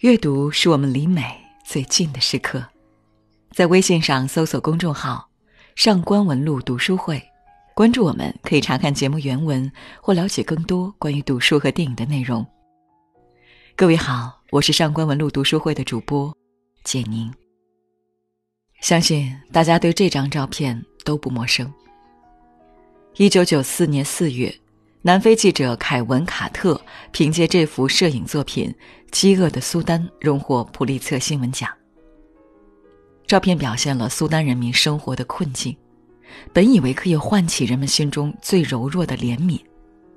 阅读是我们离美最近的时刻，在微信上搜索公众号“上官文录读书会”，关注我们，可以查看节目原文或了解更多关于读书和电影的内容。各位好，我是上官文录读书会的主播简宁。相信大家对这张照片都不陌生。一九九四年四月。南非记者凯文·卡特凭借这幅摄影作品《饥饿的苏丹》荣获普利策新闻奖。照片表现了苏丹人民生活的困境，本以为可以唤起人们心中最柔弱的怜悯，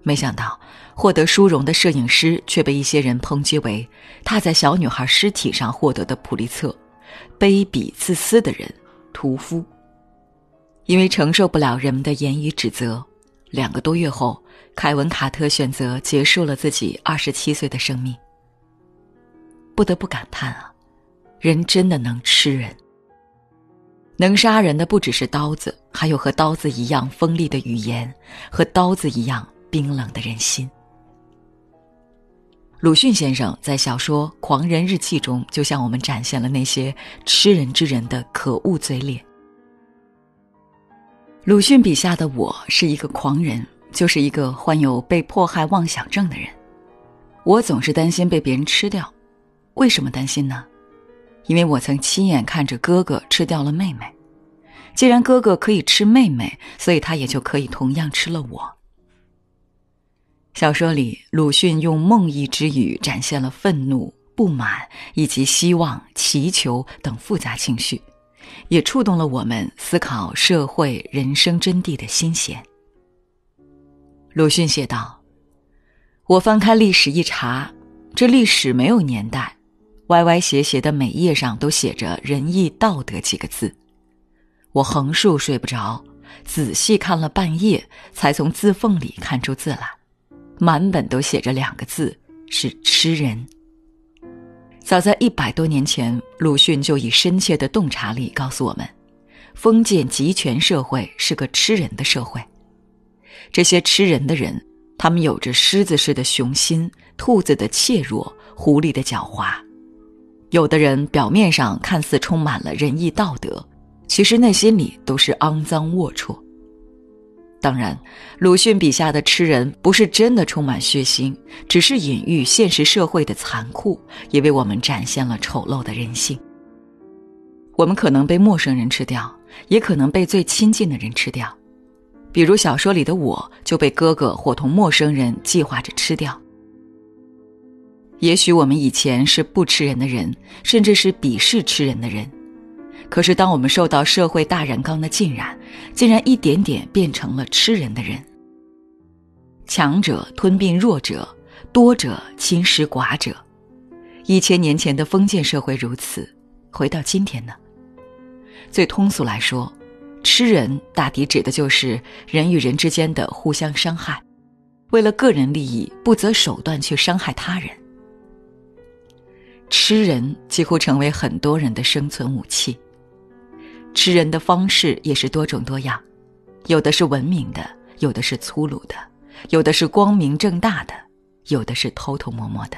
没想到获得殊荣的摄影师却被一些人抨击为踏在小女孩尸体上获得的普利策，卑鄙自私的人，屠夫。因为承受不了人们的言语指责，两个多月后。凯文·卡特选择结束了自己二十七岁的生命。不得不感叹啊，人真的能吃人。能杀人的不只是刀子，还有和刀子一样锋利的语言，和刀子一样冰冷的人心。鲁迅先生在小说《狂人日记》中，就向我们展现了那些吃人之人的可恶嘴脸。鲁迅笔下的我是一个狂人。就是一个患有被迫害妄想症的人，我总是担心被别人吃掉。为什么担心呢？因为我曾亲眼看着哥哥吃掉了妹妹。既然哥哥可以吃妹妹，所以他也就可以同样吃了我。小说里，鲁迅用梦呓之语展现了愤怒、不满以及希望、祈求等复杂情绪，也触动了我们思考社会、人生真谛的心弦。鲁迅写道：“我翻开历史一查，这历史没有年代，歪歪斜斜的每页上都写着‘仁义道德’几个字。我横竖睡不着，仔细看了半夜，才从字缝里看出字来。满本都写着两个字，是吃人。早在一百多年前，鲁迅就以深切的洞察力告诉我们，封建集权社会是个吃人的社会。”这些吃人的人，他们有着狮子似的雄心、兔子的怯弱、狐狸的狡猾。有的人表面上看似充满了仁义道德，其实内心里都是肮脏龌龊。当然，鲁迅笔下的吃人不是真的充满血腥，只是隐喻现实社会的残酷，也为我们展现了丑陋的人性。我们可能被陌生人吃掉，也可能被最亲近的人吃掉。比如小说里的我，就被哥哥伙同陌生人计划着吃掉。也许我们以前是不吃人的人，甚至是鄙视吃人的人，可是当我们受到社会大染缸的浸染，竟然一点点变成了吃人的人。强者吞并弱者，多者侵蚀寡者。一千年前的封建社会如此，回到今天呢？最通俗来说。吃人大抵指的就是人与人之间的互相伤害，为了个人利益不择手段去伤害他人。吃人几乎成为很多人的生存武器。吃人的方式也是多种多样，有的是文明的，有的是粗鲁的，有的是光明正大的，有的是偷偷摸摸的。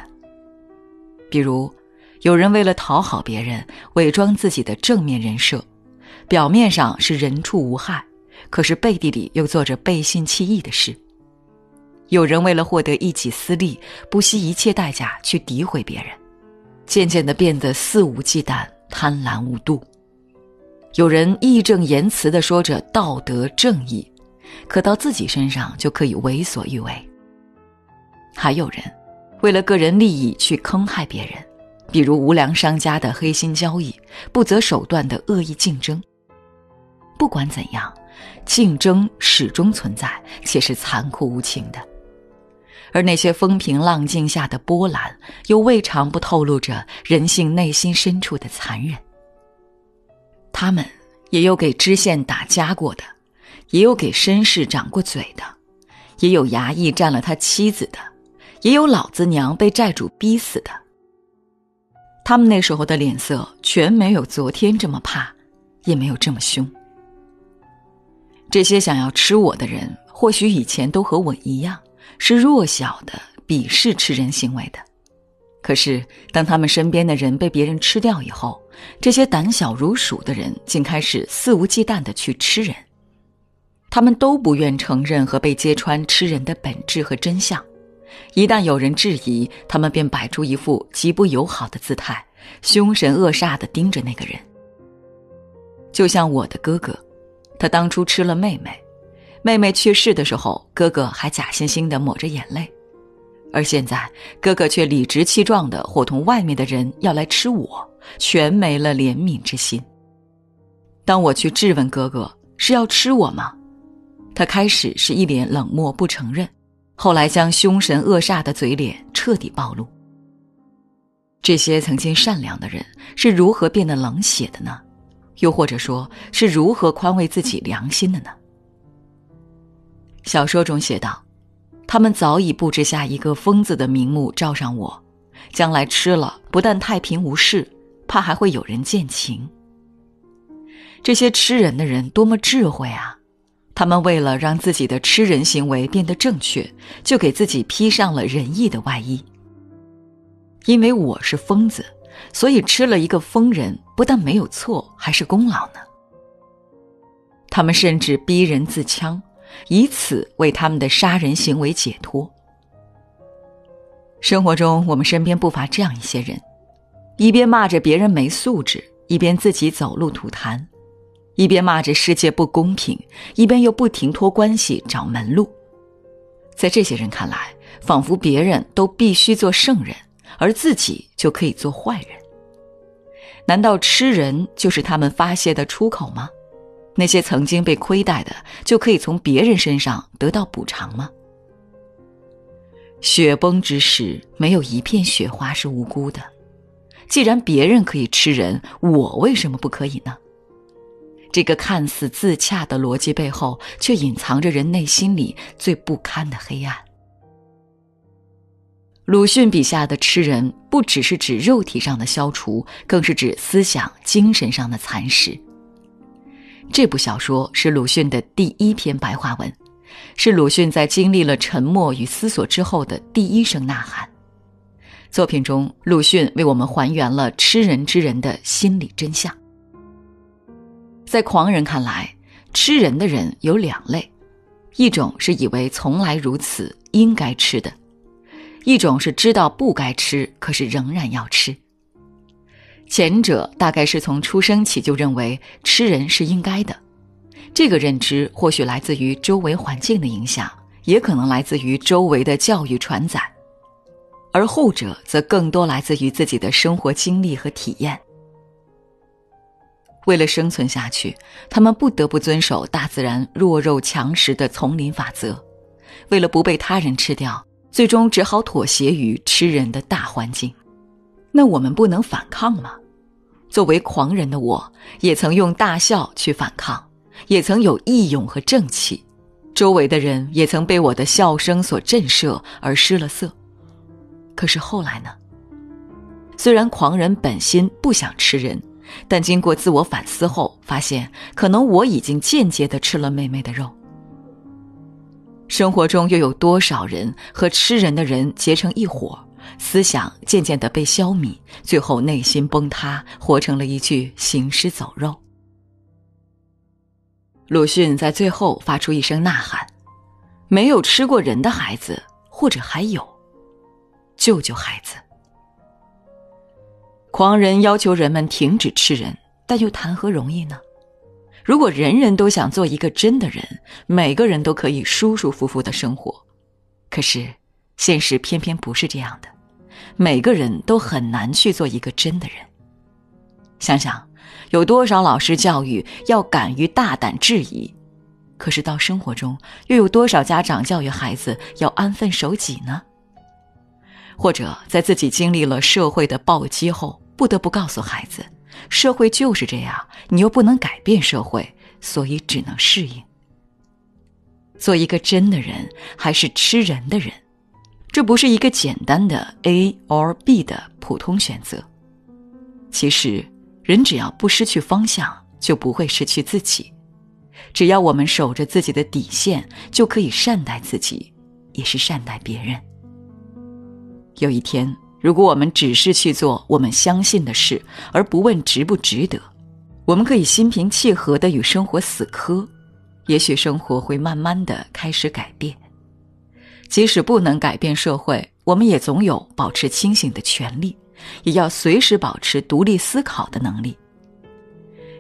比如，有人为了讨好别人，伪装自己的正面人设。表面上是人畜无害，可是背地里又做着背信弃义的事。有人为了获得一己私利，不惜一切代价去诋毁别人，渐渐的变得肆无忌惮、贪婪无度。有人义正言辞的说着道德正义，可到自己身上就可以为所欲为。还有人为了个人利益去坑害别人，比如无良商家的黑心交易，不择手段的恶意竞争。不管怎样，竞争始终存在，且是残酷无情的。而那些风平浪静下的波澜，又未尝不透露着人性内心深处的残忍。他们也有给知县打家过的，也有给绅士掌过嘴的，也有衙役占了他妻子的，也有老子娘被债主逼死的。他们那时候的脸色，全没有昨天这么怕，也没有这么凶。这些想要吃我的人，或许以前都和我一样，是弱小的、鄙视吃人行为的。可是，当他们身边的人被别人吃掉以后，这些胆小如鼠的人竟开始肆无忌惮地去吃人。他们都不愿承认和被揭穿吃人的本质和真相。一旦有人质疑，他们便摆出一副极不友好的姿态，凶神恶煞地盯着那个人。就像我的哥哥，他当初吃了妹妹，妹妹去世的时候，哥哥还假惺惺地抹着眼泪。而现在，哥哥却理直气壮的伙同外面的人要来吃我，全没了怜悯之心。当我去质问哥哥是要吃我吗？他开始是一脸冷漠不承认，后来将凶神恶煞的嘴脸彻底暴露。这些曾经善良的人是如何变得冷血的呢？又或者说是如何宽慰自己良心的呢？小说中写道。他们早已布置下一个疯子的名目罩上我，将来吃了不但太平无事，怕还会有人见情。这些吃人的人多么智慧啊！他们为了让自己的吃人行为变得正确，就给自己披上了仁义的外衣。因为我是疯子，所以吃了一个疯人，不但没有错，还是功劳呢。他们甚至逼人自戕。以此为他们的杀人行为解脱。生活中，我们身边不乏这样一些人，一边骂着别人没素质，一边自己走路吐痰；一边骂着世界不公平，一边又不停托关系找门路。在这些人看来，仿佛别人都必须做圣人，而自己就可以做坏人。难道吃人就是他们发泄的出口吗？那些曾经被亏待的，就可以从别人身上得到补偿吗？雪崩之时，没有一片雪花是无辜的。既然别人可以吃人，我为什么不可以呢？这个看似自洽的逻辑背后，却隐藏着人内心里最不堪的黑暗。鲁迅笔下的吃人，不只是指肉体上的消除，更是指思想、精神上的蚕食。这部小说是鲁迅的第一篇白话文，是鲁迅在经历了沉默与思索之后的第一声呐喊。作品中，鲁迅为我们还原了吃人之人的心理真相。在狂人看来，吃人的人有两类：一种是以为从来如此，应该吃的；一种是知道不该吃，可是仍然要吃。前者大概是从出生起就认为吃人是应该的，这个认知或许来自于周围环境的影响，也可能来自于周围的教育传载，而后者则更多来自于自己的生活经历和体验。为了生存下去，他们不得不遵守大自然弱肉强食的丛林法则；为了不被他人吃掉，最终只好妥协于吃人的大环境。那我们不能反抗吗？作为狂人的我，也曾用大笑去反抗，也曾有义勇和正气，周围的人也曾被我的笑声所震慑而失了色。可是后来呢？虽然狂人本心不想吃人，但经过自我反思后，发现可能我已经间接的吃了妹妹的肉。生活中又有多少人和吃人的人结成一伙？思想渐渐的被消弭，最后内心崩塌，活成了一具行尸走肉。鲁迅在最后发出一声呐喊：“没有吃过人的孩子，或者还有，救救孩子！”狂人要求人们停止吃人，但又谈何容易呢？如果人人都想做一个真的人，每个人都可以舒舒服服的生活，可是现实偏偏不是这样的。每个人都很难去做一个真的人。想想，有多少老师教育要敢于大胆质疑，可是到生活中，又有多少家长教育孩子要安分守己呢？或者在自己经历了社会的暴击后，不得不告诉孩子，社会就是这样，你又不能改变社会，所以只能适应。做一个真的人，还是吃人的人？这不是一个简单的 A or B 的普通选择。其实，人只要不失去方向，就不会失去自己。只要我们守着自己的底线，就可以善待自己，也是善待别人。有一天，如果我们只是去做我们相信的事，而不问值不值得，我们可以心平气和的与生活死磕，也许生活会慢慢的开始改变。即使不能改变社会，我们也总有保持清醒的权利，也要随时保持独立思考的能力。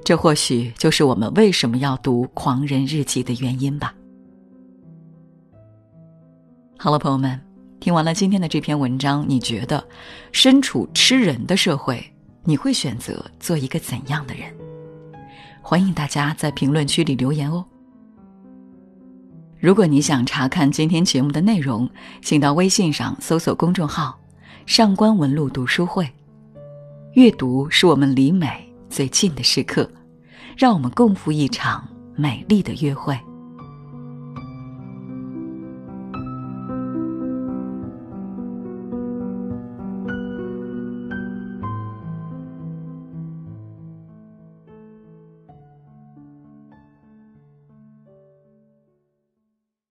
这或许就是我们为什么要读《狂人日记》的原因吧。好了，朋友们，听完了今天的这篇文章，你觉得身处吃人的社会，你会选择做一个怎样的人？欢迎大家在评论区里留言哦。如果你想查看今天节目的内容，请到微信上搜索公众号“上官文露读书会”。阅读是我们离美最近的时刻，让我们共赴一场美丽的约会。